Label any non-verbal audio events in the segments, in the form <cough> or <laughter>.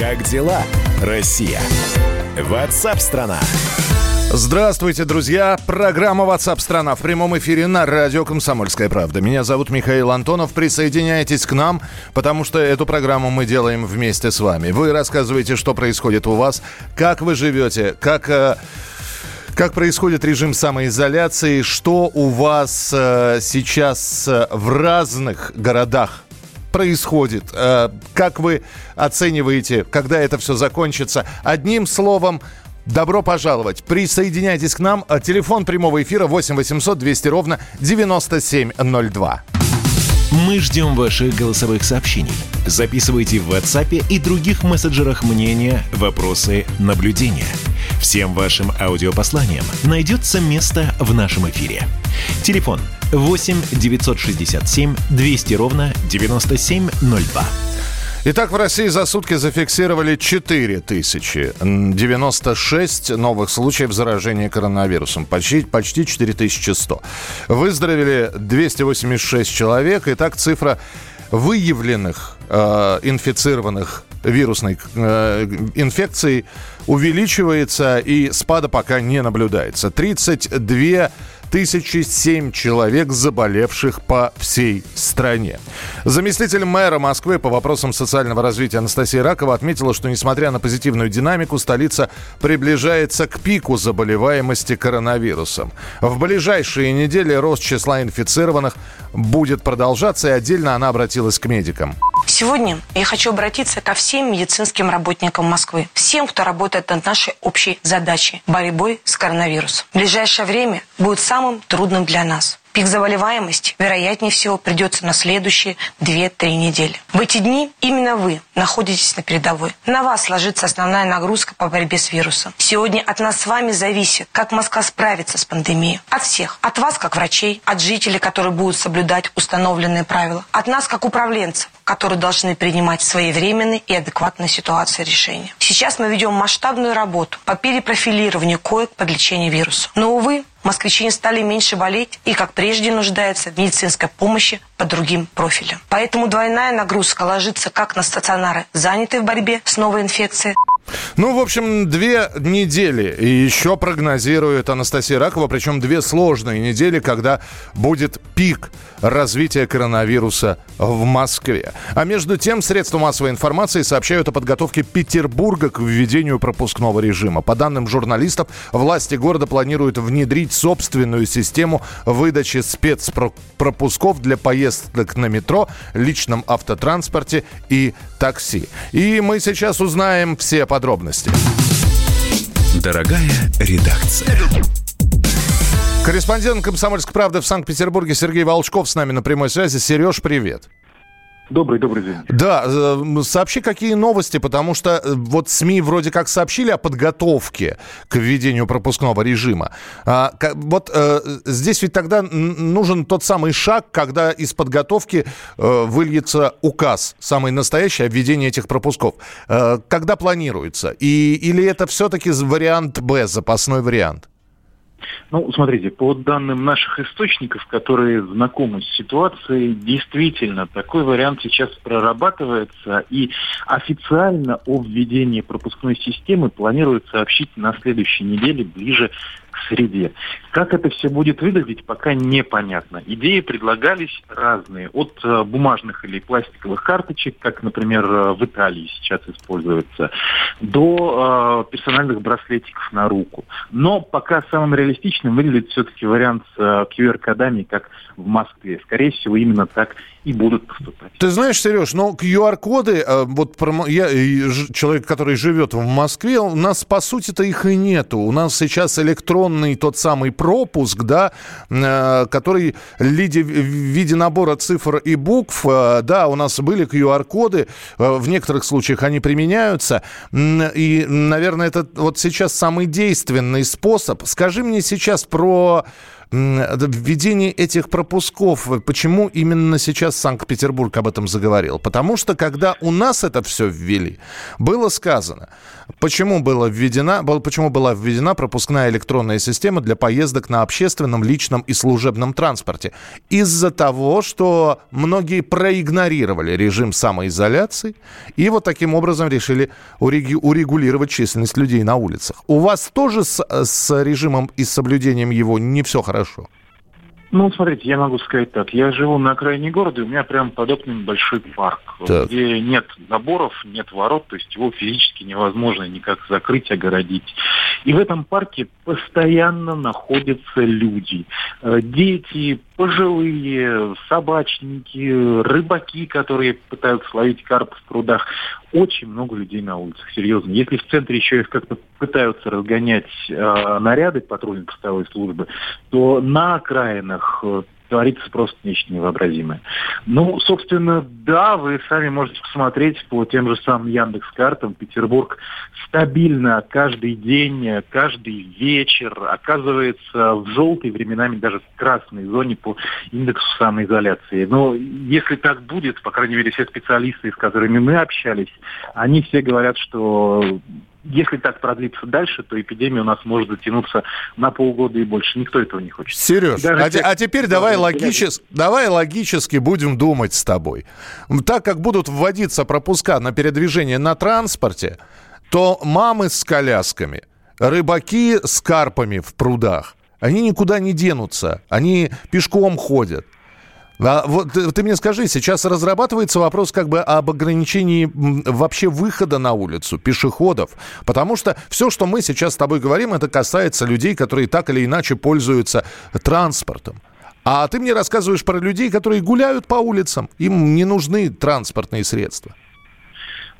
Как дела, Россия? Ватсап-страна! Здравствуйте, друзья! Программа WhatsApp страна в прямом эфире на радио «Комсомольская правда». Меня зовут Михаил Антонов. Присоединяйтесь к нам, потому что эту программу мы делаем вместе с вами. Вы рассказываете, что происходит у вас, как вы живете, как... Э, как происходит режим самоизоляции? Что у вас э, сейчас э, в разных городах происходит? Э, как вы оцениваете, когда это все закончится? Одним словом, Добро пожаловать. Присоединяйтесь к нам. Телефон прямого эфира 8 800 200 ровно 9702. Мы ждем ваших голосовых сообщений. Записывайте в WhatsApp и других мессенджерах мнения, вопросы, наблюдения. Всем вашим аудиопосланиям найдется место в нашем эфире. Телефон 8 967 200 ровно 9702. Итак, в России за сутки зафиксировали 4096 новых случаев заражения коронавирусом. Почти, почти 4100. Выздоровели 286 человек. Итак, цифра выявленных э, инфицированных вирусной э, инфекцией увеличивается и спада пока не наблюдается. 32 1007 человек, заболевших по всей стране. Заместитель мэра Москвы по вопросам социального развития Анастасия Ракова отметила, что несмотря на позитивную динамику, столица приближается к пику заболеваемости коронавирусом. В ближайшие недели рост числа инфицированных будет продолжаться, и отдельно она обратилась к медикам. Сегодня я хочу обратиться ко всем медицинским работникам Москвы, всем, кто работает над нашей общей задачей – борьбой с коронавирусом. В ближайшее время будет самым трудным для нас. Пик заболеваемости, вероятнее всего, придется на следующие 2-3 недели. В эти дни именно вы находитесь на передовой. На вас ложится основная нагрузка по борьбе с вирусом. Сегодня от нас с вами зависит, как Москва справится с пандемией. От всех. От вас, как врачей, от жителей, которые будут соблюдать установленные правила. От нас, как управленцев, которые должны принимать своевременные и адекватные ситуации решения. Сейчас мы ведем масштабную работу по перепрофилированию коек под лечение вируса. Но, увы, москвичи не стали меньше болеть и, как прежде, нуждаются в медицинской помощи по другим профилям. Поэтому двойная нагрузка ложится как на стационары, занятые в борьбе с новой инфекцией, ну, в общем, две недели еще прогнозирует Анастасия Ракова, причем две сложные недели, когда будет пик развития коронавируса в Москве. А между тем, средства массовой информации сообщают о подготовке Петербурга к введению пропускного режима. По данным журналистов, власти города планируют внедрить собственную систему выдачи спецпропусков для поездок на метро, личном автотранспорте и такси. И мы сейчас узнаем все подробности подробности. Дорогая редакция. Корреспондент «Комсомольской правды» в Санкт-Петербурге Сергей Волчков с нами на прямой связи. Сереж, привет. Добрый, добрый день. Да, э, сообщи, какие новости, потому что э, вот СМИ вроде как сообщили о подготовке к введению пропускного режима. А, вот э, здесь ведь тогда нужен тот самый шаг, когда из подготовки выльется указ, самый настоящий, о введении этих пропусков. Когда планируется? И, или это все-таки вариант Б, запасной вариант? Ну, смотрите, по данным наших источников, которые знакомы с ситуацией, действительно, такой вариант сейчас прорабатывается, и официально о введении пропускной системы планируют сообщить на следующей неделе, ближе среде. Как это все будет выглядеть, пока непонятно. Идеи предлагались разные. От э, бумажных или пластиковых карточек, как, например, э, в Италии сейчас используется, до э, персональных браслетиков на руку. Но пока самым реалистичным выглядит все-таки вариант с QR-кодами, как в Москве. Скорее всего, именно так и будут поступать. Ты знаешь, Сереж, но QR-коды, вот я человек, который живет в Москве, у нас, по сути-то, их и нету. У нас сейчас электронный тот самый пропуск, да, э, который в виде, в виде набора цифр и букв, э, да, у нас были QR-коды, в некоторых случаях они применяются, и, наверное, это вот сейчас самый действенный способ. Скажи мне сейчас про введение этих пропусков, почему именно сейчас Санкт-Петербург об этом заговорил? Потому что когда у нас это все ввели, было сказано, почему, было введена, почему была введена пропускная электронная система для поездок на общественном, личном и служебном транспорте. Из-за того, что многие проигнорировали режим самоизоляции и вот таким образом решили урегулировать численность людей на улицах. У вас тоже с, с режимом и соблюдением его не все хорошо? Ну, смотрите, я могу сказать так. Я живу на окраине города, и у меня прям под окнами большой парк, так. где нет заборов, нет ворот, то есть его физически невозможно никак закрыть, огородить. И в этом парке постоянно находятся люди. Э, дети, пожилые, собачники, рыбаки, которые пытаются ловить карп в прудах. Очень много людей на улицах, серьезно. Если в центре еще их как-то пытаются разгонять э, наряды патрульно-постовой службы, то на окраинах э, творится просто нечто невообразимое. Ну, собственно, да, вы сами можете посмотреть по тем же самым Яндекс картам. Петербург стабильно каждый день, каждый вечер оказывается в желтой, временами даже в красной зоне по индексу самоизоляции. Но если так будет, по крайней мере, все специалисты, с которыми мы общались, они все говорят, что если так продлится дальше, то эпидемия у нас может затянуться на полгода и больше. Никто этого не хочет. Сереж, а, те, а теперь давай, логичес, давай логически будем думать с тобой. Так как будут вводиться пропуска на передвижение на транспорте, то мамы с колясками, рыбаки с карпами в прудах, они никуда не денутся. Они пешком ходят. А вот ты, ты мне скажи, сейчас разрабатывается вопрос как бы об ограничении вообще выхода на улицу пешеходов, потому что все, что мы сейчас с тобой говорим, это касается людей, которые так или иначе пользуются транспортом. А ты мне рассказываешь про людей, которые гуляют по улицам, им не нужны транспортные средства.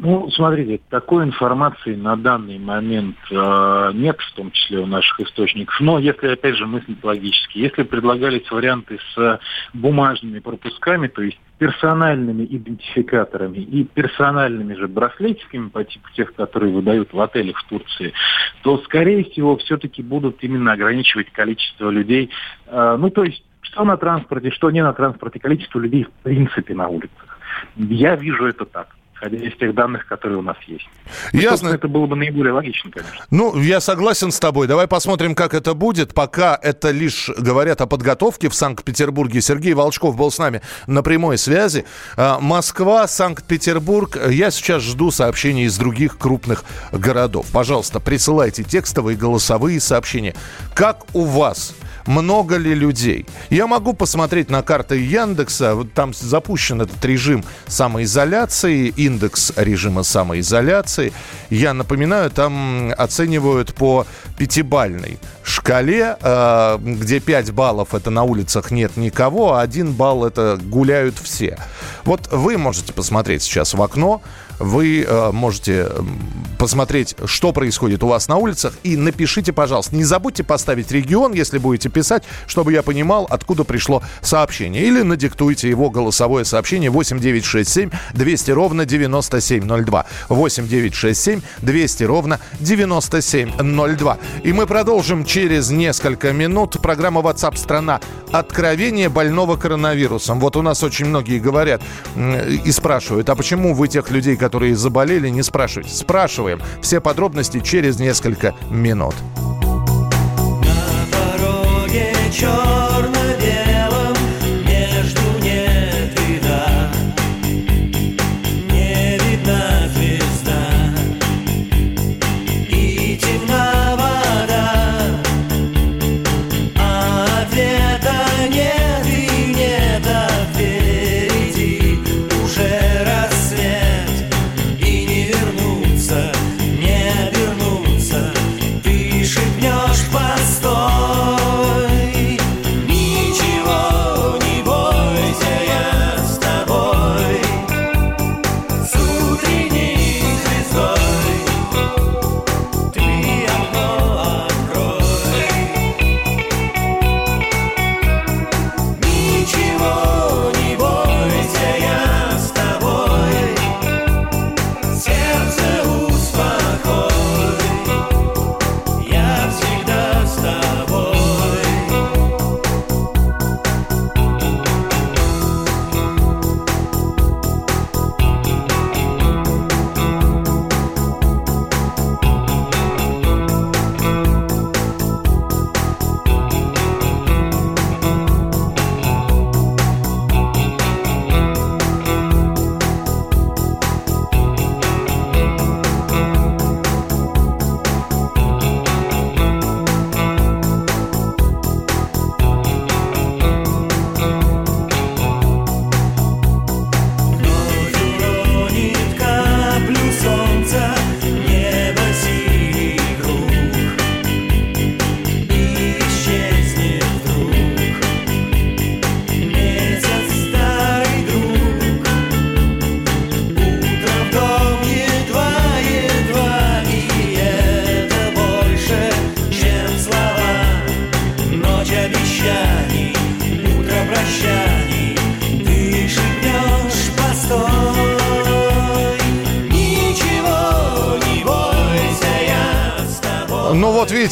Ну, смотрите, такой информации на данный момент э, нет, в том числе у наших источников. Но если, опять же, мыслить логически, если предлагались варианты с бумажными пропусками, то есть персональными идентификаторами и персональными же браслетиками по типу тех, которые выдают в отелях в Турции, то, скорее всего, все-таки будут именно ограничивать количество людей. Э, ну, то есть, что на транспорте, что не на транспорте, количество людей в принципе на улицах. Я вижу это так исходя из тех данных, которые у нас есть. Ну, Ясно. Это было бы наиболее логично, конечно. Ну, я согласен с тобой. Давай посмотрим, как это будет. Пока это лишь говорят о подготовке в Санкт-Петербурге. Сергей Волчков был с нами на прямой связи. А, Москва, Санкт-Петербург. Я сейчас жду сообщений из других крупных городов. Пожалуйста, присылайте текстовые, голосовые сообщения. Как у вас? Много ли людей. Я могу посмотреть на карты Яндекса, там запущен этот режим самоизоляции, индекс режима самоизоляции. Я напоминаю, там оценивают по пятибальной шкале, э, где 5 баллов это на улицах нет никого, а 1 балл это гуляют все. Вот вы можете посмотреть сейчас в окно, вы э, можете посмотреть, что происходит у вас на улицах. И напишите, пожалуйста, не забудьте поставить регион, если будете писать, чтобы я понимал, откуда пришло сообщение. Или надиктуйте его голосовое сообщение 8967 200 ровно 9702. 8967 200 ровно 9702. И мы продолжим через несколько минут. Программа WhatsApp страна Откровение больного коронавирусом. Вот у нас очень многие говорят и спрашивают, а почему вы тех людей, которые которые заболели, не спрашивайте. Спрашиваем. Все подробности через несколько минут. На дороге черный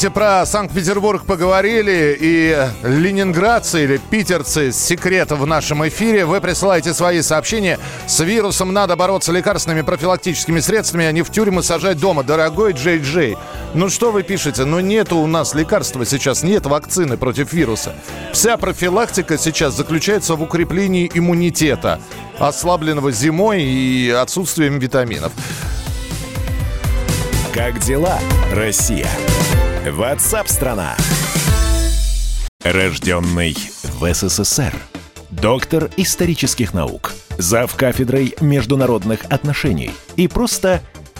видите, про Санкт-Петербург поговорили, и ленинградцы или питерцы секрет в нашем эфире. Вы присылаете свои сообщения. С вирусом надо бороться лекарственными профилактическими средствами, а не в тюрьмы сажать дома. Дорогой Джей Джей, ну что вы пишете? Ну нету у нас лекарства сейчас, нет вакцины против вируса. Вся профилактика сейчас заключается в укреплении иммунитета, ослабленного зимой и отсутствием витаминов. Как дела, Россия? Ватсап-страна! Рожденный в СССР. Доктор исторических наук. Зав кафедрой международных отношений. И просто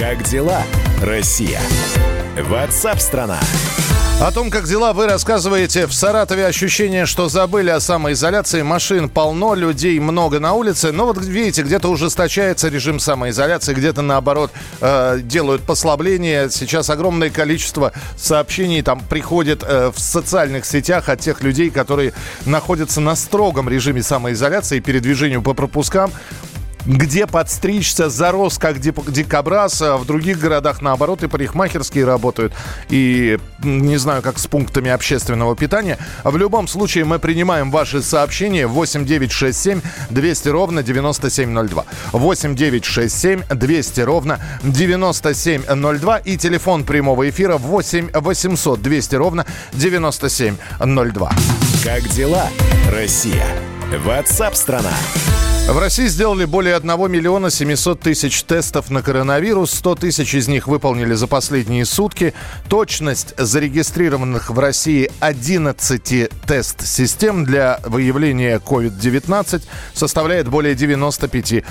Как дела, Россия? Ватсап-страна! О том, как дела, вы рассказываете. В Саратове ощущение, что забыли о самоизоляции. Машин полно, людей много на улице. Но вот видите, где-то ужесточается режим самоизоляции, где-то наоборот э, делают послабления. Сейчас огромное количество сообщений там приходит э, в социальных сетях от тех людей, которые находятся на строгом режиме самоизоляции и передвижению по пропускам где подстричься, зарос как дикобраз. А в других городах, наоборот, и парикмахерские работают. И не знаю, как с пунктами общественного питания. В любом случае, мы принимаем ваши сообщения 8 9 6 7 200 ровно 9702. 8 9 6 7 200 ровно 9702. И телефон прямого эфира 8 800 200 ровно 9702. Как дела, Россия? Ватсап-страна! В России сделали более 1 миллиона 700 тысяч тестов на коронавирус. 100 тысяч из них выполнили за последние сутки. Точность зарегистрированных в России 11 тест-систем для выявления COVID-19 составляет более 95%.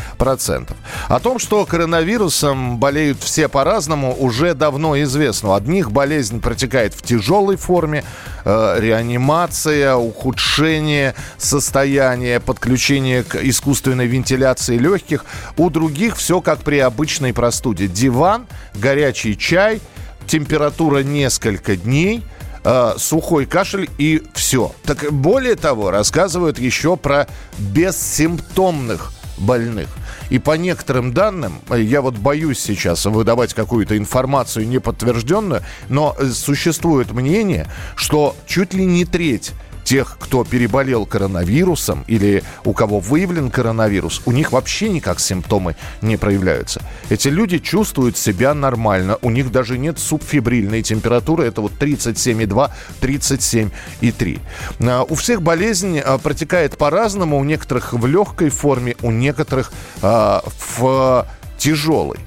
О том, что коронавирусом болеют все по-разному, уже давно известно. У одних болезнь протекает в тяжелой форме, э, реанимация, ухудшение состояния, подключение к искусственному искусственной вентиляции легких. У других все как при обычной простуде. Диван, горячий чай, температура несколько дней – э, сухой кашель и все. Так более того, рассказывают еще про бессимптомных больных. И по некоторым данным, я вот боюсь сейчас выдавать какую-то информацию неподтвержденную, но существует мнение, что чуть ли не треть тех, кто переболел коронавирусом или у кого выявлен коронавирус, у них вообще никак симптомы не проявляются. Эти люди чувствуют себя нормально, у них даже нет субфибрильной температуры, это вот 37,2, 37,3. А, у всех болезнь а, протекает по-разному, у некоторых в легкой форме, у некоторых а, в тяжелый.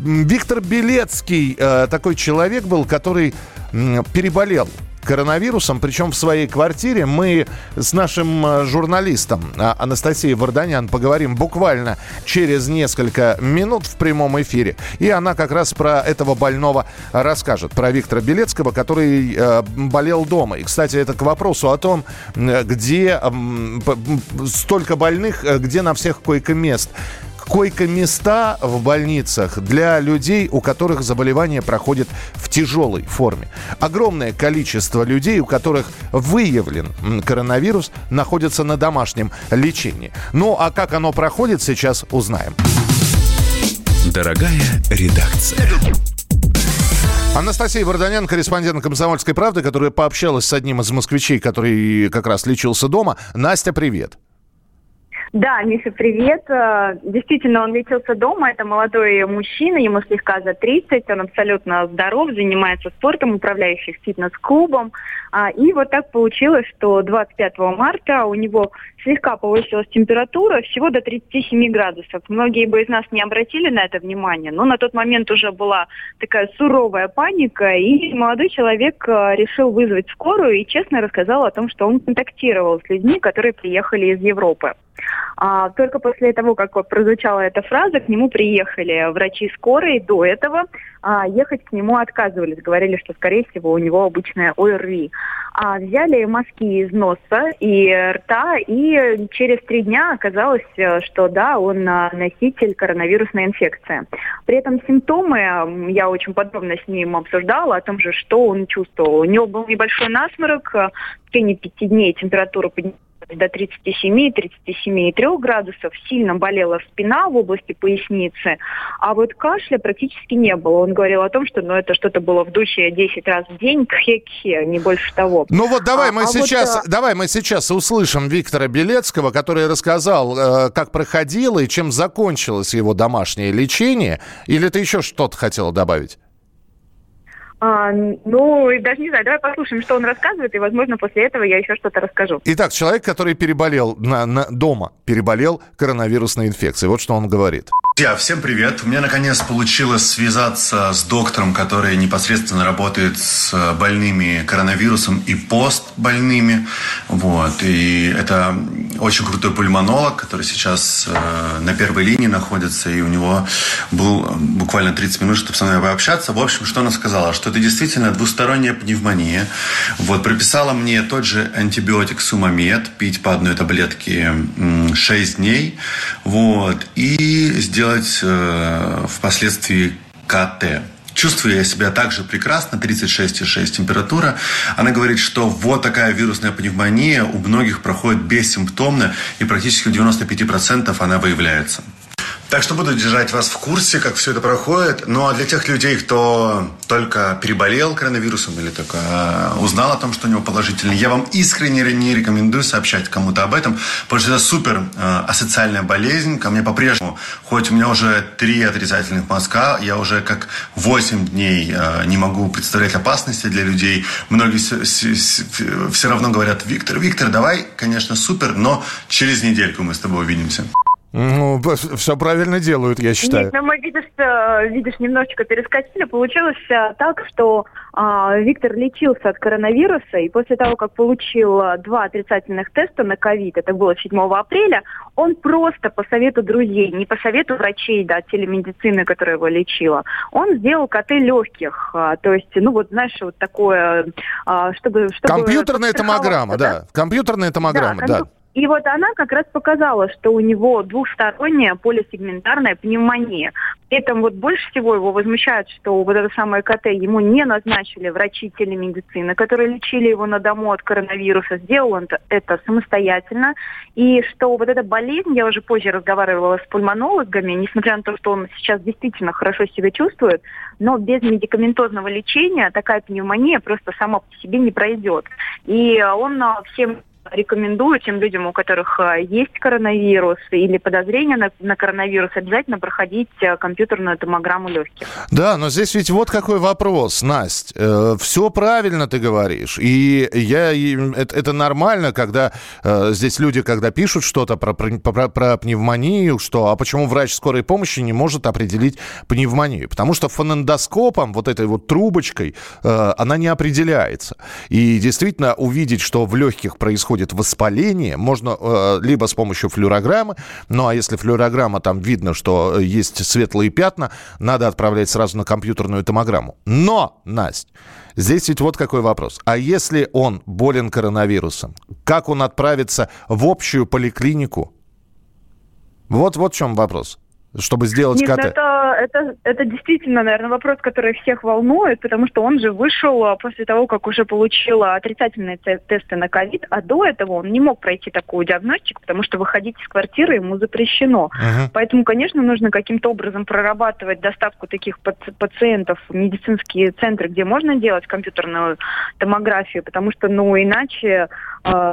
Виктор Белецкий такой человек был, который переболел коронавирусом, причем в своей квартире. Мы с нашим э, журналистом а, Анастасией Варданян поговорим буквально через несколько минут в прямом эфире. И она как раз про этого больного расскажет, про Виктора Белецкого, который э, болел дома. И, кстати, это к вопросу о том, где э, столько больных, э, где на всех койко-мест койко-места в больницах для людей, у которых заболевание проходит в тяжелой форме. Огромное количество людей, у которых выявлен коронавирус, находятся на домашнем лечении. Ну а как оно проходит, сейчас узнаем. Дорогая редакция. Анастасия Варданян, корреспондент «Комсомольской правды», которая пообщалась с одним из москвичей, который как раз лечился дома. Настя, привет. Да, Миша, привет. Э, действительно, он лечился дома. Это молодой мужчина, ему слегка за 30. Он абсолютно здоров, занимается спортом, управляющий фитнес-клубом. А, и вот так получилось, что 25 марта у него слегка повысилась температура, всего до 37 градусов. Многие бы из нас не обратили на это внимание, но на тот момент уже была такая суровая паника, и молодой человек э, решил вызвать скорую и честно рассказал о том, что он контактировал с людьми, которые приехали из Европы. А, только после того, как прозвучала эта фраза, к нему приехали врачи скорой. До этого а, ехать к нему отказывались. Говорили, что, скорее всего, у него обычная ОРВИ. А взяли мазки из носа и рта, и через три дня оказалось, что да, он носитель коронавирусной инфекции. При этом симптомы, я очень подробно с ним обсуждала, о том же, что он чувствовал. У него был небольшой насморк, в течение пяти дней температура поднялась до 37-37,3 градусов, сильно болела спина в области поясницы, а вот кашля практически не было. Он говорил о том, что ну, это что-то было в духе 10 раз в день, кхе-кхе, не больше того. Ну вот давай, а, мы, а сейчас, вот, давай мы сейчас услышим Виктора Белецкого, который рассказал, э, как проходило и чем закончилось его домашнее лечение. Или ты еще что-то хотела добавить? А, ну, даже не знаю, давай послушаем, что он рассказывает, и, возможно, после этого я еще что-то расскажу. Итак, человек, который переболел на, на, дома, переболел коронавирусной инфекцией. Вот что он говорит. Друзья, всем привет. У меня наконец получилось связаться с доктором, который непосредственно работает с больными коронавирусом и постбольными. Вот. И это очень крутой пульмонолог, который сейчас э, на первой линии находится, и у него был буквально 30 минут, чтобы со мной пообщаться. В общем, что она сказала? Что это действительно двусторонняя пневмония. Вот. Прописала мне тот же антибиотик Сумамед, пить по одной таблетке 6 дней. Вот. И сделать сделать э, впоследствии КТ. Чувствую я себя также прекрасно, 36,6 температура. Она говорит, что вот такая вирусная пневмония у многих проходит бессимптомно, и практически у 95% она выявляется. Так что буду держать вас в курсе, как все это проходит. Ну а для тех людей, кто только переболел коронавирусом или только э, узнал о том, что у него положительный, я вам искренне не рекомендую сообщать кому-то об этом, потому что это супер э, асоциальная болезнь. Ко мне по-прежнему, хоть у меня уже три отрицательных мазка, я уже как 8 дней не могу представлять опасности для людей. Многие все равно говорят, Виктор, Виктор, давай, конечно, супер, но через недельку мы с тобой увидимся. Ну, все правильно делают, я считаю. Нет, ну мы, видишь, видишь, немножечко перескочили. Получилось э, так, что а, Виктор лечился от коронавируса, и после того, как получил э, два отрицательных теста на ковид, это было 7 апреля, он просто по совету друзей, не по совету врачей, да, телемедицины, которая его лечила, он сделал КТ легких. А, то есть, ну вот, знаешь, вот такое, а, чтобы... чтобы Компьютерная томограмма, да? да. Компьютерная томограмма, да. да. И вот она как раз показала, что у него двухсторонняя полисегментарная пневмония. При этом вот больше всего его возмущает, что вот это самое КТ ему не назначили врачи телемедицины, которые лечили его на дому от коронавируса. Сделал он это самостоятельно. И что вот эта болезнь, я уже позже разговаривала с пульмонологами, несмотря на то, что он сейчас действительно хорошо себя чувствует, но без медикаментозного лечения такая пневмония просто сама по себе не пройдет. И он всем рекомендую тем людям, у которых э, есть коронавирус или подозрение на, на коронавирус, обязательно проходить э, компьютерную томограмму легких. Да, но здесь ведь вот какой вопрос, Настя. Э, все правильно ты говоришь. И я, это, это нормально, когда э, здесь люди, когда пишут что-то про, про, про пневмонию, что, а почему врач скорой помощи не может определить пневмонию? Потому что фонендоскопом, вот этой вот трубочкой, э, она не определяется. И действительно увидеть, что в легких происходит происходит воспаление, можно э, либо с помощью флюорограммы, ну а если флюорограмма, там видно, что есть светлые пятна, надо отправлять сразу на компьютерную томограмму. Но, Настя, здесь ведь вот какой вопрос. А если он болен коронавирусом, как он отправится в общую поликлинику? Вот, вот в чем вопрос чтобы сделать Нет, КТ? Это, это, это действительно, наверное, вопрос, который всех волнует, потому что он же вышел а, после того, как уже получил отрицательные тесты на ковид, а до этого он не мог пройти такую диагностику, потому что выходить из квартиры ему запрещено. Uh-huh. Поэтому, конечно, нужно каким-то образом прорабатывать доставку таких пациентов в медицинские центры, где можно делать компьютерную томографию, потому что, ну, иначе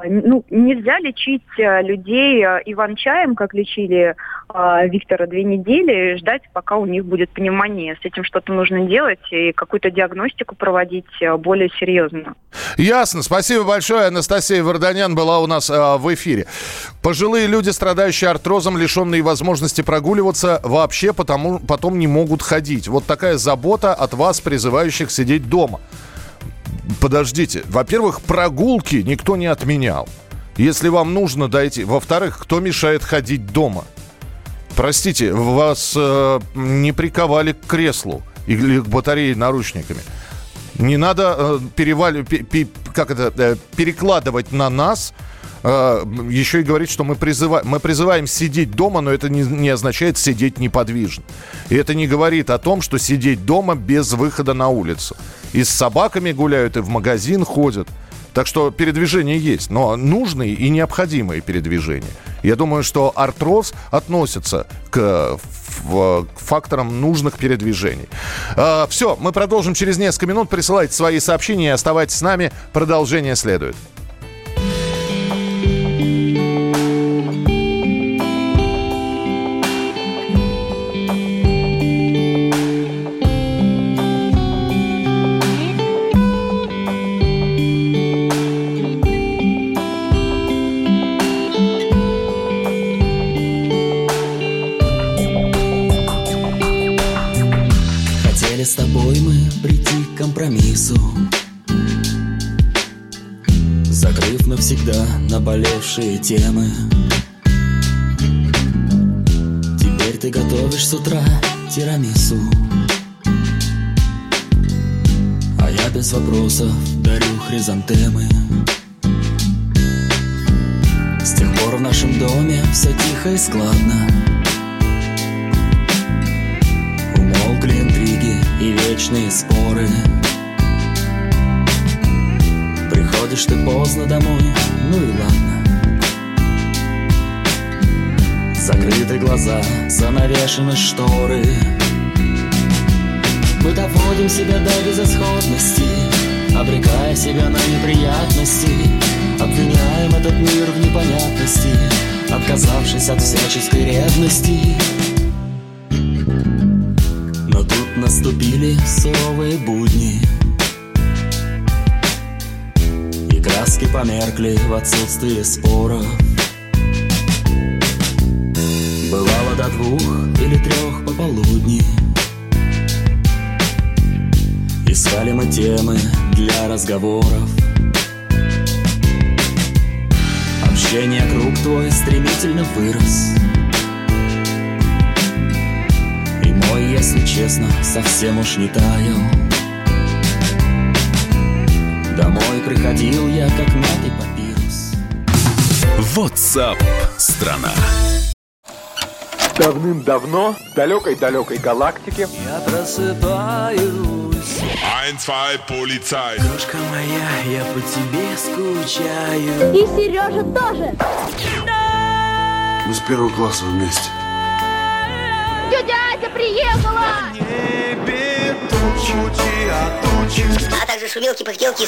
ну, нельзя лечить а, людей иван-чаем, как лечили э, Виктора две недели и ждать, пока у них будет пневмония. С этим что-то нужно делать и какую-то диагностику проводить э, более серьезно. Ясно. Спасибо большое. Анастасия Варданян была у нас э, в эфире. Пожилые люди, страдающие артрозом, лишенные возможности прогуливаться, вообще потому, потом не могут ходить. Вот такая забота от вас, призывающих сидеть дома. Подождите. Во-первых, прогулки никто не отменял. если вам нужно дойти. Во-вторых, кто мешает ходить дома? Простите, вас э, не приковали к креслу или к батарее наручниками. Не надо э, перевали, пе, пе, как это, э, перекладывать на нас еще и говорить, что мы призываем, мы призываем сидеть дома, но это не, не означает сидеть неподвижно. И это не говорит о том, что сидеть дома без выхода на улицу. И с собаками гуляют, и в магазин ходят. Так что передвижение есть, но нужные и необходимые передвижения. Я думаю, что артроз относится к, к факторам нужных передвижений. А, все, мы продолжим через несколько минут. Присылайте свои сообщения и оставайтесь с нами. Продолжение следует. Наболевшие темы. Теперь ты готовишь с утра тирамису. А я без вопросов дарю хризантемы. С тех пор в нашем доме все тихо и складно. Умолкли интриги и вечные споры Приходишь ты поздно домой, ну и ладно. Закрыты глаза, занавешены шторы. Мы доводим себя до безысходности Обрекая себя на неприятности. Обвиняем этот мир в непонятности Отказавшись от всяческой ревности. Но тут наступили суровые будни краски померкли в отсутствии споров Бывало до двух или трех пополудни. Искали мы темы для разговоров. Общение круг твой стремительно вырос. И мой, если честно, совсем уж не таял Домой приходил я, как мятый папирус. WhatsApp страна. Давным-давно в далекой-далекой галактике Я просыпаюсь Ein, zwei, полицай Крошка моя, я по тебе скучаю И Сережа тоже Мы с первого класса вместе Тетя Ася приехала! Небе тучи, а тучи А также шумелки, пыхтелки и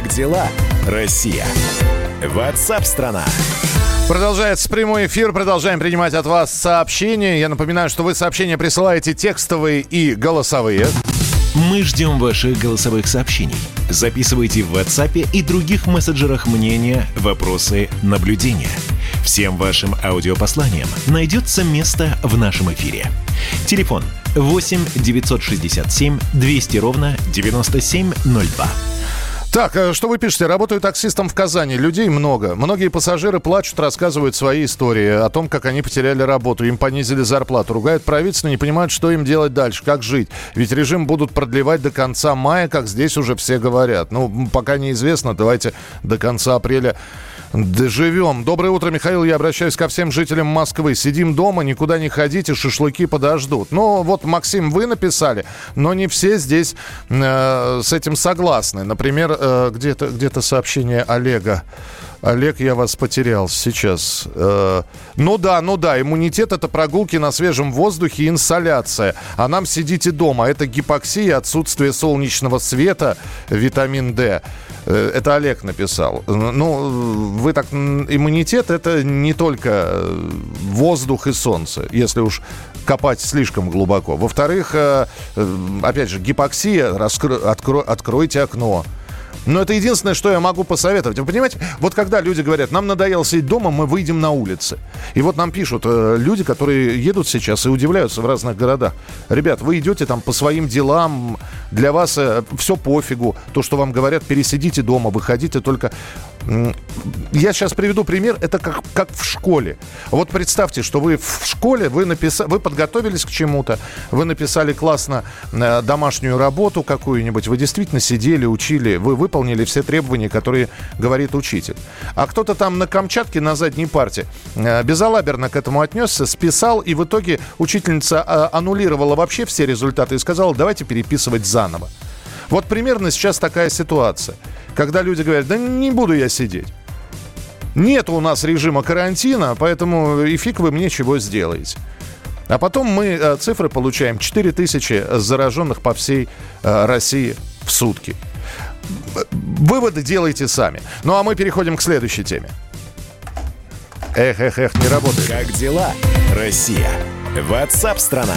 Как дела, Россия? WhatsApp-страна! Продолжается прямой эфир. Продолжаем принимать от вас сообщения. Я напоминаю, что вы сообщения присылаете текстовые и голосовые. Мы ждем ваших голосовых сообщений. Записывайте в WhatsApp и других мессенджерах мнения, вопросы, наблюдения. Всем вашим аудиопосланиям найдется место в нашем эфире. Телефон 8 967 200 ровно 9702. Так, э, что вы пишете? Работаю таксистом в Казани. Людей много. Многие пассажиры плачут, рассказывают свои истории о том, как они потеряли работу, им понизили зарплату, ругают правительство, не понимают, что им делать дальше, как жить. Ведь режим будут продлевать до конца мая, как здесь уже все говорят. Ну, пока неизвестно, давайте до конца апреля Доживем. Доброе утро, Михаил. Я обращаюсь ко всем жителям Москвы. Сидим дома, никуда не ходите, шашлыки подождут. Ну, вот, Максим, вы написали, но не все здесь э, с этим согласны. Например, э, где-то где сообщение Олега. Олег, я вас потерял сейчас. Э, ну да, ну да, иммунитет это прогулки на свежем воздухе и инсоляция. А нам сидите дома. Это гипоксия, отсутствие солнечного света, витамин D. Э, это Олег написал. Ну, вы так... Иммунитет это не только воздух и солнце, если уж копать слишком глубоко. Во-вторых, э, опять же, гипоксия, раскро... откро... откройте окно. Но это единственное, что я могу посоветовать. Вы понимаете, вот когда люди говорят, нам надоело сидеть дома, мы выйдем на улицы. И вот нам пишут э, люди, которые едут сейчас и удивляются в разных городах. Ребят, вы идете там по своим делам, для вас э, все пофигу. То, что вам говорят, пересидите дома, выходите только... Я сейчас приведу пример. Это как, как в школе. Вот представьте, что вы в школе, вы, написали, вы подготовились к чему-то, вы написали классно э, домашнюю работу какую-нибудь, вы действительно сидели, учили, вы выполнили все требования, которые говорит учитель. А кто-то там на Камчатке на задней парте э, безалаберно к этому отнесся, списал, и в итоге учительница э, аннулировала вообще все результаты и сказала, давайте переписывать заново. Вот примерно сейчас такая ситуация, когда люди говорят, да не буду я сидеть. Нет у нас режима карантина, поэтому и фиг вы мне чего сделаете. А потом мы э, цифры получаем 4 тысячи зараженных по всей России в сутки. Выводы делайте сами. Ну а мы переходим к следующей теме. Эх, эх, эх, не работает. Как дела, Россия? Ватсап-страна!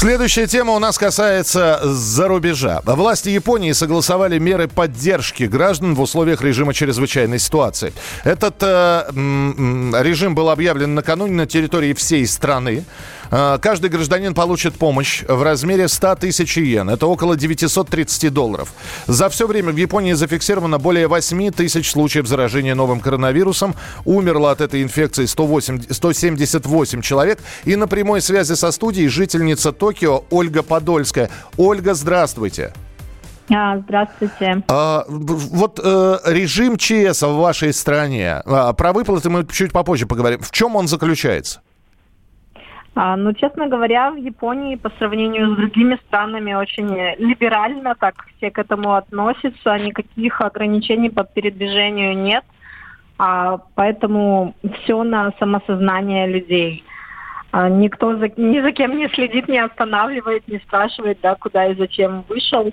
Следующая тема у нас касается за рубежа. Власти Японии согласовали меры поддержки граждан в условиях режима чрезвычайной ситуации. Этот э, режим был объявлен накануне на территории всей страны. Э, каждый гражданин получит помощь в размере 100 тысяч йен. Это около 930 долларов. За все время в Японии зафиксировано более 8 тысяч случаев заражения новым коронавирусом. Умерло от этой инфекции 108, 178 человек. И на прямой связи со студией жительница Токио Ольга Подольская. Ольга, здравствуйте. А, здравствуйте. А, вот э, режим ЧС в вашей стране. А, про выплаты мы чуть попозже поговорим. В чем он заключается? А, ну, честно говоря, в Японии по сравнению с другими странами очень либерально так все к этому относятся. Никаких ограничений по передвижению нет. А, поэтому все на самосознание людей. А, никто за, ни за кем не следит, не останавливает, не спрашивает, да, куда и зачем вышел.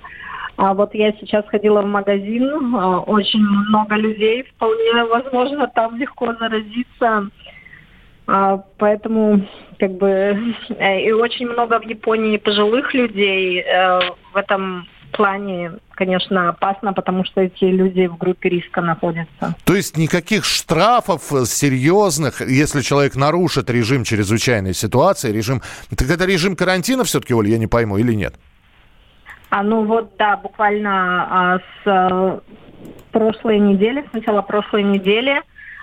А вот я сейчас ходила в магазин, очень много людей, вполне возможно, там легко заразиться. А, поэтому как бы э, и очень много в Японии пожилых людей э, в этом плане, конечно, опасно, потому что эти люди в группе риска находятся. То есть никаких штрафов серьезных, если человек нарушит режим чрезвычайной ситуации, режим... Так это режим карантина все-таки, Оля, я не пойму, или нет? А ну вот, да, буквально а, с а, прошлой недели, с начала прошлой недели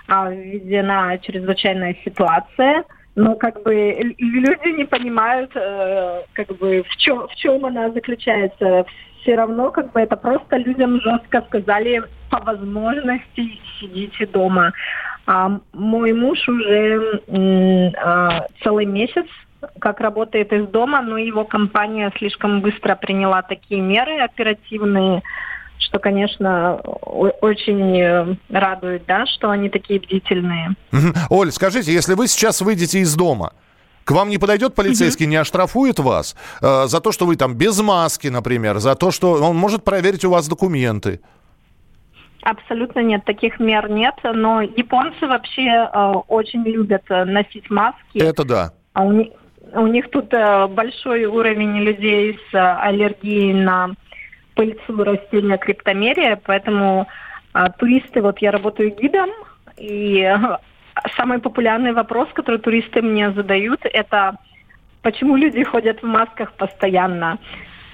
введена чрезвычайная ситуация – но как бы люди не понимают, э, как бы в чем, в чем она заключается. Все равно как бы это просто людям жестко сказали по возможности сидите дома. А мой муж уже а, целый месяц как работает из дома, но его компания слишком быстро приняла такие меры оперативные, что, конечно, очень э, радует, да, что они такие бдительные. Оль, скажите, если вы сейчас выйдете из дома, к вам не подойдет полицейский, не оштрафует вас э, за то, что вы там без маски, например, за то, что он может проверить у вас документы? Абсолютно нет, таких мер нет, но японцы вообще э, очень любят э, носить маски. Это да. А у, них, у них тут э, большой уровень людей с э, аллергией на пыльцу растения криптомерия, поэтому а, туристы, вот я работаю гидом, и а, самый популярный вопрос, который туристы мне задают, это почему люди ходят в масках постоянно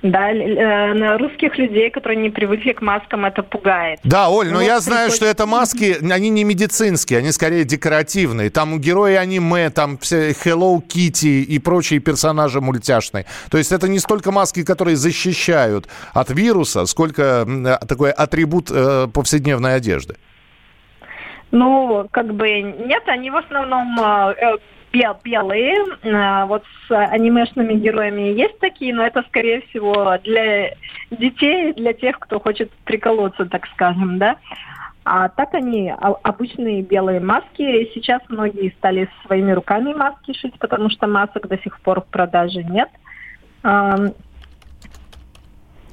да, э, русских людей, которые не привыкли к маскам, это пугает. Да, Оль, но ну, я знаю, приходит... что это маски, они не медицинские, они скорее декоративные. Там герои аниме, там все Hello Kitty и прочие персонажи мультяшные. То есть это не столько маски, которые защищают от вируса, сколько такой атрибут э, повседневной одежды. Ну, как бы нет, они в основном э, бел- белые. Э, Вот с анимешными героями есть такие, но это, скорее всего, для детей, для тех, кто хочет приколоться, так скажем, да. А так они обычные белые маски. Сейчас многие стали своими руками маски шить, потому что масок до сих пор в продаже нет.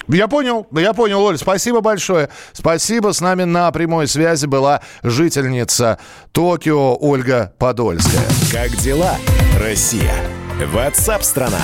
Я понял, я понял, Оль, спасибо большое. Спасибо, с нами на прямой связи была жительница Токио Ольга Подольская. Как дела, Россия? Ватсап-страна!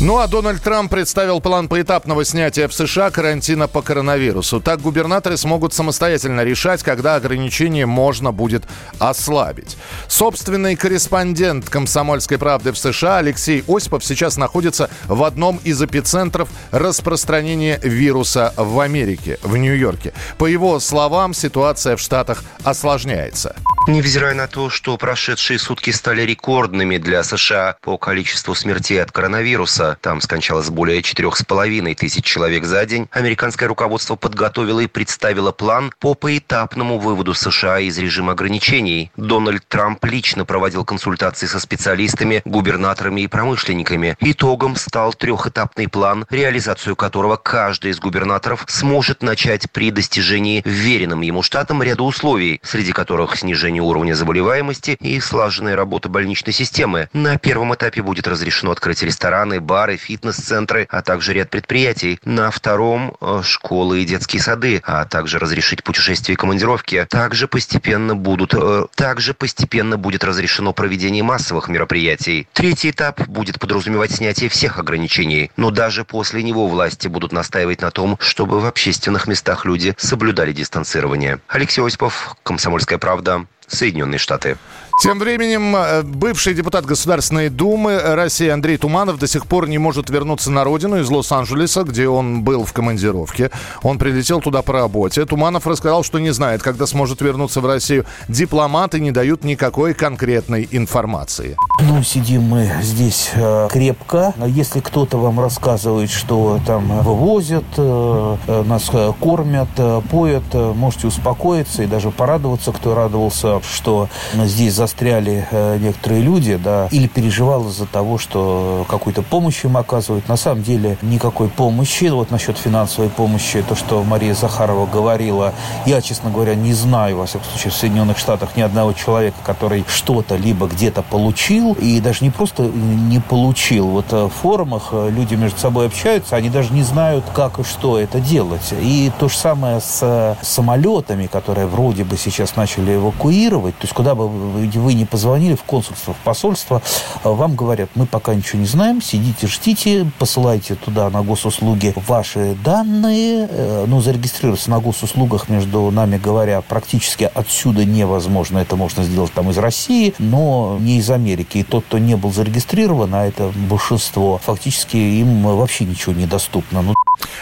Ну а Дональд Трамп представил план поэтапного снятия в США карантина по коронавирусу. Так губернаторы смогут самостоятельно решать, когда ограничения можно будет ослабить. Собственный корреспондент «Комсомольской правды» в США Алексей Осипов сейчас находится в одном из эпицентров распространения вируса в Америке, в Нью-Йорке. По его словам, ситуация в Штатах осложняется. Невзирая на то, что прошедшие сутки стали рекордными для США по количеству смертей от коронавируса, там скончалось более четырех с половиной тысяч человек за день, американское руководство подготовило и представило план по поэтапному выводу США из режима ограничений. Дональд Трамп лично проводил консультации со специалистами, губернаторами и промышленниками. Итогом стал трехэтапный план, реализацию которого каждый из губернаторов сможет начать при достижении веренным ему штатам ряда условий, среди которых снижение уровня заболеваемости и слаженная работа больничной системы. На первом этапе будет разрешено открыть рестораны, бары, фитнес-центры, а также ряд предприятий. На втором э, – школы и детские сады, а также разрешить путешествия и командировки. Также постепенно будут, э, также постепенно будет разрешено проведение массовых мероприятий. Третий этап будет подразумевать снятие всех ограничений, но даже после него власти будут настаивать на том, чтобы в общественных местах люди соблюдали дистанцирование. Алексей Осипов, Комсомольская правда, Соединенные Штаты. Тем временем э, бывший депутат Государственной Думы России Андрей Туманов до сих пор не может вернуться на родину из Лос-Анджелеса, где он был в командировке. Он прилетел туда по работе. Туманов рассказал, что не знает, когда сможет вернуться в Россию. Дипломаты не дают никакой конкретной информации. Ну, сидим мы здесь э, крепко. Если кто-то вам рассказывает, что там вывозят, э, нас кормят, э, поят, можете успокоиться и даже порадоваться, кто радовался, что здесь застряли э, некоторые люди, да, или переживал из-за того, что какую-то помощь им оказывают. На самом деле никакой помощи. Вот насчет финансовой помощи, то, что Мария Захарова говорила, я, честно говоря, не знаю, во всяком случае, в Соединенных Штатах ни одного человека, который что-то либо где-то получил, и даже не просто не получил. Вот э, в форумах э, люди между собой общаются, они даже не знают, как и что это делать. И то же самое с самолетами, которые вроде бы сейчас начали эвакуировать, то есть куда бы вы вы не позвонили в консульство, в посольство, э, вам говорят, мы пока ничего не знаем, сидите, ждите, посылайте туда на госуслуги ваши данные, э, ну, зарегистрироваться на госуслугах, между нами говоря, практически отсюда невозможно, это можно сделать там из России, но не из Америки. И тот, кто не был зарегистрирован, а это большинство, фактически им вообще ничего не доступно. Ну,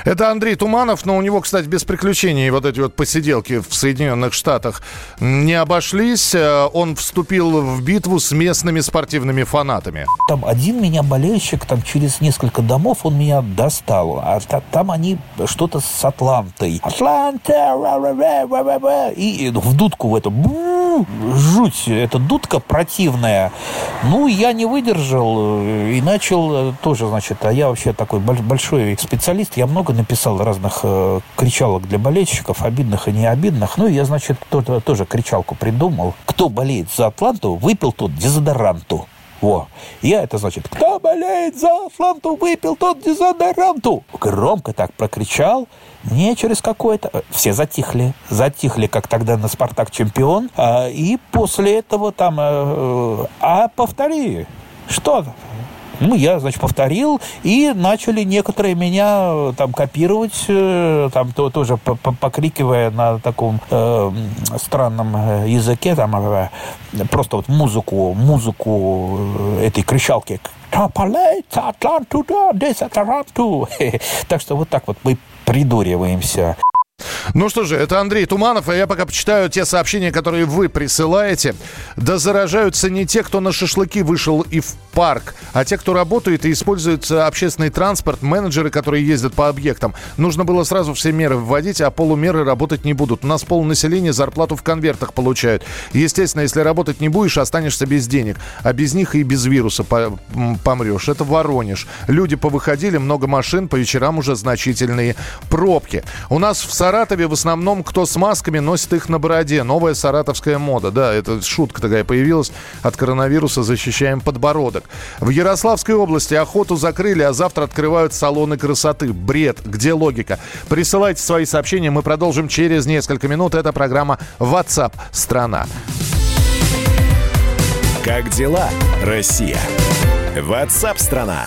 Это Андрей Туманов, но у него, кстати, без приключений вот эти вот посиделки в Соединенных Штатах не обошлись. Э, Он вступил в битву с местными спортивными фанатами. Там один меня болельщик, там через несколько домов он меня достал. А та- там они что-то с Атлантой. Атланта! И в дудку в эту. Жуть. Эта дудка противная. Ну, я не выдержал э, и начал э, тоже, значит, а я вообще такой боль- большой специалист. Я много написал разных э, кричалок для болельщиков, обидных и необидных. Ну, и я, значит, тоже, тоже кричалку придумал. Кто болеет за Атланту, выпил тот дезодоранту. Во. Я это значит, кто болеет за Атланту, выпил тот дезодоранту. Громко так прокричал. Не через какое-то... Все затихли. Затихли, как тогда на «Спартак» чемпион. А, и после этого там... э, а повтори. Что? Ну, я, значит, повторил, и начали некоторые меня э, там копировать, э, там то, тоже по- по- покрикивая на таком э, странном э, языке, там э, просто вот музыку, музыку этой кричалки. <laughs> Так что вот так вот мы придуриваемся. Ну что же, это Андрей Туманов, а я пока почитаю те сообщения, которые вы присылаете. Да заражаются не те, кто на шашлыки вышел и в парк, а те, кто работает и использует э, общественный транспорт, менеджеры, которые ездят по объектам. Нужно было сразу все меры вводить, а полумеры работать не будут. У нас полнаселения зарплату в конвертах получают. Естественно, если работать не будешь, останешься без денег. А без них и без вируса помрешь. Это Воронеж. Люди повыходили, много машин, по вечерам уже значительные пробки. У нас в Саратове в основном кто с масками носит их на бороде. Новая саратовская мода. Да, это шутка такая появилась. От коронавируса защищаем подбородок. В Ярославской области охоту закрыли, а завтра открывают салоны красоты. Бред. Где логика? Присылайте свои сообщения. Мы продолжим через несколько минут. Это программа WhatsApp страна. Как дела, Россия? WhatsApp страна.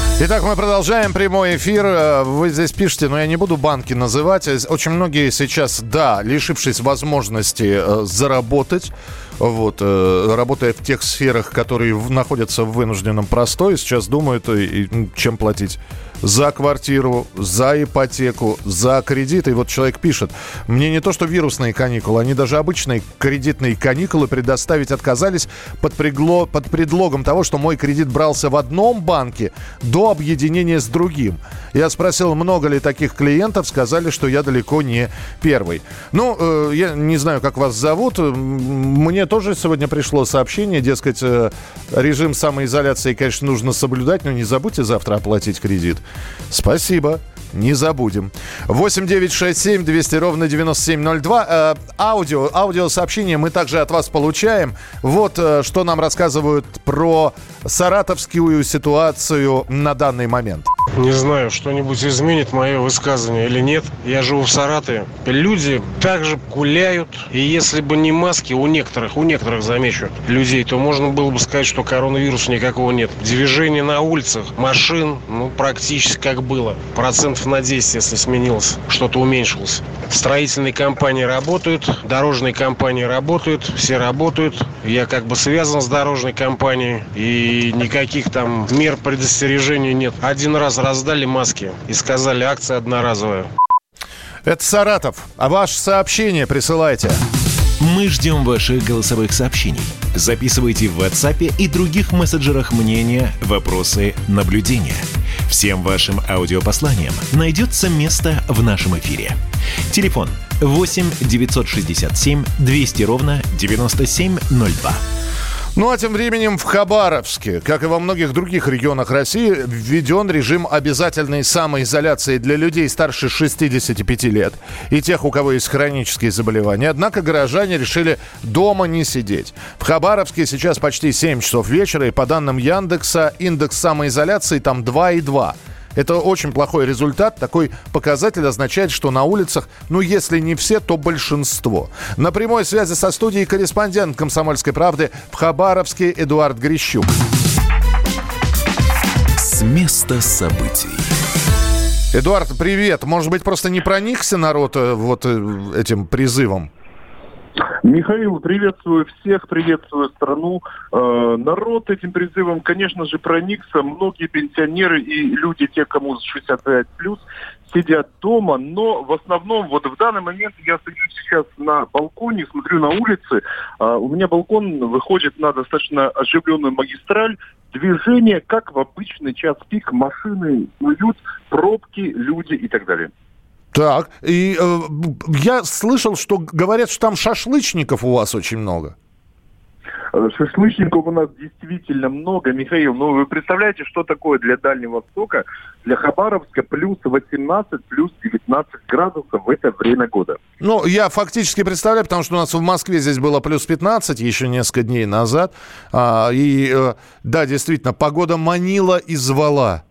Итак, мы продолжаем прямой эфир. Э, вы здесь пишете, но я не буду банки называть. Очень многие сейчас, да, лишившись возможности э, заработать, вот, э, работая в тех сферах, которые находятся в вынужденном простое, сейчас думают, чем платить за квартиру, за ипотеку, за кредит. И вот человек пишет, мне не то что вирусные каникулы, они даже обычные кредитные каникулы предоставить отказались под, пригло, под предлогом того, что мой кредит брался в одном банке до объединения с другим. Я спросил, много ли таких клиентов, сказали, что я далеко не первый. Ну, э, я не знаю, как вас зовут. Мне тоже сегодня пришло сообщение, дескать, э, режим самоизоляции, конечно, нужно соблюдать, но не забудьте завтра оплатить кредит. Спасибо. Не забудем. 8 9 6 7 200 ровно 9702. Э, аудио, аудиосообщение мы также от вас получаем. Вот э, что нам рассказывают про саратовскую ситуацию на данный момент. Не знаю, что-нибудь изменит мое высказывание или нет. Я живу в Саратове. Люди также гуляют. И если бы не маски у некоторых, у некоторых, замечу, людей, то можно было бы сказать, что коронавируса никакого нет. Движение на улицах, машин, ну, практически как было. Процентов на 10, если сменилось, что-то уменьшилось. Строительные компании работают, дорожные компании работают, все работают. Я как бы связан с дорожной компанией. И никаких там мер предостережения нет. Один раз раздали маски и сказали, акция одноразовая. Это Саратов. А ваше сообщение присылайте. Мы ждем ваших голосовых сообщений. Записывайте в WhatsApp и других мессенджерах мнения, вопросы, наблюдения. Всем вашим аудиопосланиям найдется место в нашем эфире. Телефон 8 967 200 ровно 9702. Ну а тем временем в Хабаровске, как и во многих других регионах России, введен режим обязательной самоизоляции для людей старше 65 лет и тех, у кого есть хронические заболевания. Однако горожане решили дома не сидеть. В Хабаровске сейчас почти 7 часов вечера, и по данным Яндекса, индекс самоизоляции там 2,2. Это очень плохой результат. Такой показатель означает, что на улицах, ну, если не все, то большинство. На прямой связи со студией корреспондент «Комсомольской правды» в Хабаровске Эдуард Грищук. С места событий. Эдуард, привет. Может быть, просто не проникся народ э, вот э, этим призывом? Михаил, приветствую всех, приветствую страну. Э, народ этим призывом, конечно же, проникся. Многие пенсионеры и люди, те, кому 65 плюс, сидят дома, но в основном вот в данный момент я стою сейчас на балконе, смотрю на улицы. Э, у меня балкон выходит на достаточно оживленную магистраль. Движение, как в обычный час пик, машины снуют, пробки, люди и так далее. Так, и э, я слышал, что говорят, что там шашлычников у вас очень много. Э, Шашлычников у нас действительно много. Михаил, ну вы представляете, что такое для Дальнего Востока, для Хабаровска плюс 18, плюс 19 градусов в это время года? Ну, я фактически представляю, потому что у нас в Москве здесь было плюс 15 еще несколько дней назад. А, и э, да, действительно, погода манила и звала.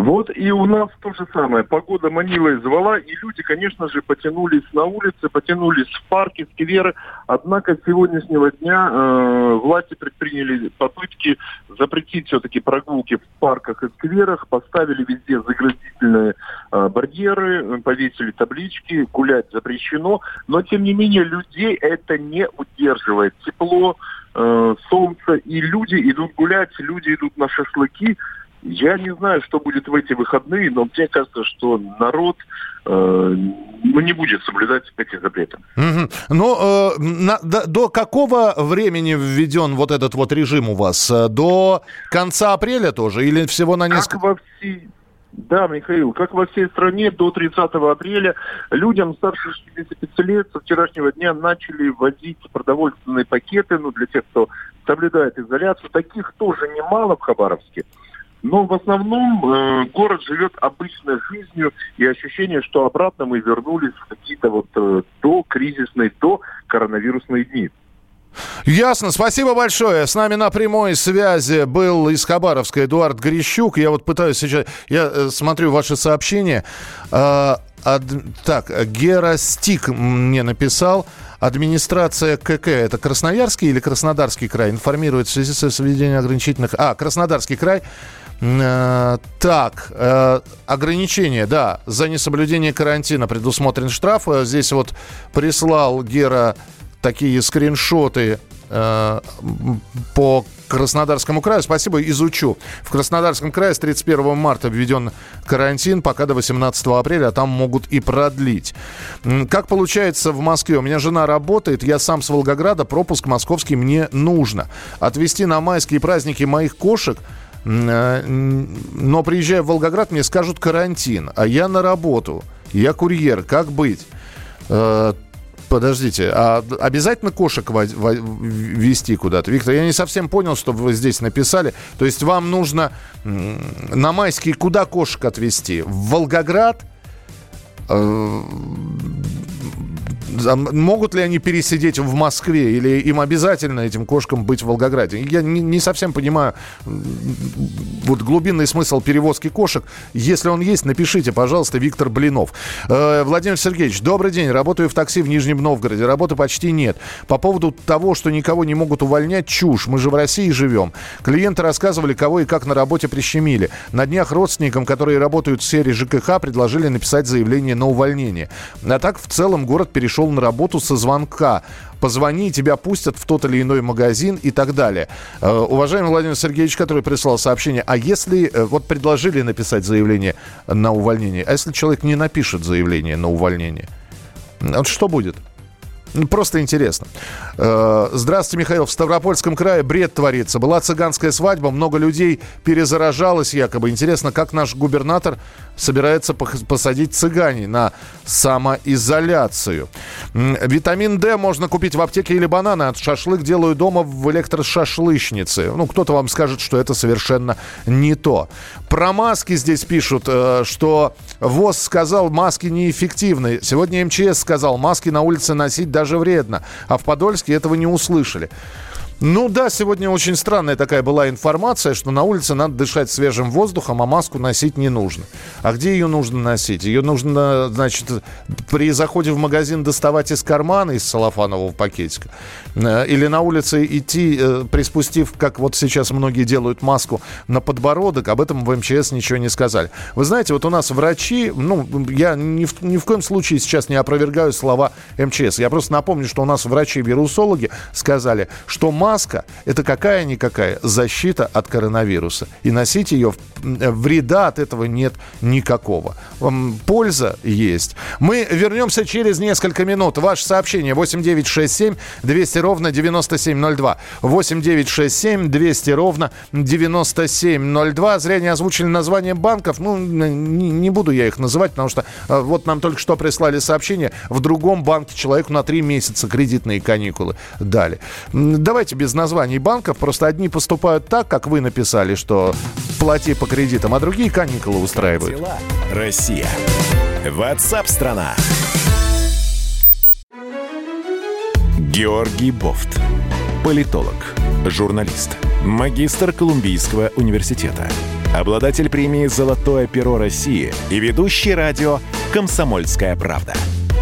Вот и у нас то же самое. Погода манила и звала, и люди, конечно же, потянулись на улицы, потянулись в парки, скверы. Однако с сегодняшнего дня э, власти предприняли попытки запретить все-таки прогулки в парках и скверах, поставили везде заградительные э, барьеры, повесили таблички, гулять запрещено. Но, тем не менее, людей это не удерживает. Тепло, э, солнце, и люди идут гулять, люди идут на шашлыки. Я не знаю, что будет в эти выходные, но мне кажется, что народ э, ну, не будет соблюдать эти запреты. Мгм. Ну, э, на- до, до какого времени введен вот этот вот режим у вас? Э, До конца апреля тоже или всего на несколько... Как во всей... Да, Михаил, как во всей стране до 30 апреля людям старше 65 лет со вчерашнего дня начали возить продовольственные пакеты, ну, для тех, кто соблюдает изоляцию. Таких тоже немало в Хабаровске. Но в основном э, город живет обычной жизнью, и ощущение, что обратно мы вернулись в какие-то вот э, до кризисные, до коронавирусные дни. Ясно, спасибо большое. С нами на прямой связи был из Хабаровска Эдуард Грищук. Я вот пытаюсь сейчас... Я э, смотрю ваши сообщения. А, ад- так, Герастик мне написал. Администрация КК, это Красноярский или Краснодарский край, информирует в связи с введением ограничительных... А, Краснодарский край. Э, Так, э, ограничения, да, за несоблюдение карантина предусмотрен штраф. Э, Здесь вот прислал Гера такие скриншоты по Краснодарскому краю. Спасибо, изучу. В Краснодарском крае с 31 марта введен карантин, пока до 18 апреля, а там могут и продлить. Как получается в Москве? У меня жена работает, я сам с Волгограда, пропуск московский мне нужно. Отвезти на майские праздники моих кошек но приезжая в Волгоград, мне скажут карантин, а я на работу, я курьер, как быть? Э, Подождите, а обязательно кошек вести куда-то? Виктор, я не совсем понял, что вы здесь написали. То есть вам нужно на майские куда кошек отвезти? В Волгоград? А Могут ли они пересидеть в Москве или им обязательно этим кошкам быть в Волгограде? Я не, не совсем понимаю вот глубинный смысл перевозки кошек. Если он есть, напишите, пожалуйста, Виктор Блинов. Э, Владимир Сергеевич, добрый день. Работаю в такси в Нижнем Новгороде. Работы почти нет. По поводу того, что никого не могут увольнять, чушь. Мы же в России живем. Клиенты рассказывали, кого и как на работе прищемили. На днях родственникам, которые работают в сфере ЖКХ, предложили написать заявление на увольнение. А так в целом город перешел на работу со звонка. Позвони, тебя пустят в тот или иной магазин и так далее. Э, уважаемый Владимир Сергеевич, который прислал сообщение, а если э, вот предложили написать заявление на увольнение, а если человек не напишет заявление на увольнение, вот что будет? Ну, Просто интересно. Э, Здравствуйте, Михаил. В Ставропольском крае бред творится. Была цыганская свадьба, много людей перезаражалось якобы. Интересно, как наш губернатор собирается посадить цыганей на самоизоляцию. Витамин D можно купить в аптеке или бананы. От шашлык делаю дома в электрошашлычнице. Ну, кто-то вам скажет, что это совершенно не то. Про маски здесь пишут, э, что ВОЗ сказал, маски неэффективны. Сегодня МЧС сказал, маски на улице носить даже вредно. А в Подольске этого не услышали. Ну да, сегодня очень странная такая была информация, что на улице надо дышать свежим воздухом, а маску носить не нужно. А где ее нужно носить? Ее нужно, значит, при заходе в магазин доставать из кармана, из салофанового пакетика. Э, Или на улице идти, э, приспустив, как вот сейчас многие делают маску, на подбородок. Об этом в МЧС ничего не сказали. Вы знаете, вот у нас врачи, ну, я ни в, ни в коем случае сейчас не опровергаю слова МЧС. Я просто напомню, что у нас врачи-вирусологи сказали, что маски маска – это какая-никакая защита от коронавируса. И носить ее, вреда от этого нет никакого. Польза есть. Мы вернемся через несколько минут. Ваше сообщение 8967 200 ровно 9702. 8967 200 ровно 9702. Зря не озвучили название банков. Ну, не, буду я их называть, потому что э, вот нам только что прислали сообщение. В другом банке человеку на три месяца кредитные каникулы дали. Давайте без названий банков. Просто одни поступают так, как вы написали, что плати по кредитам, а другие каникулы устраивают. Россия. Ватсап-страна! Георгий Бофт. Политолог, журналист, магистр Колумбийского университета, обладатель премии «Золотое перо России» и ведущий радио «Комсомольская правда».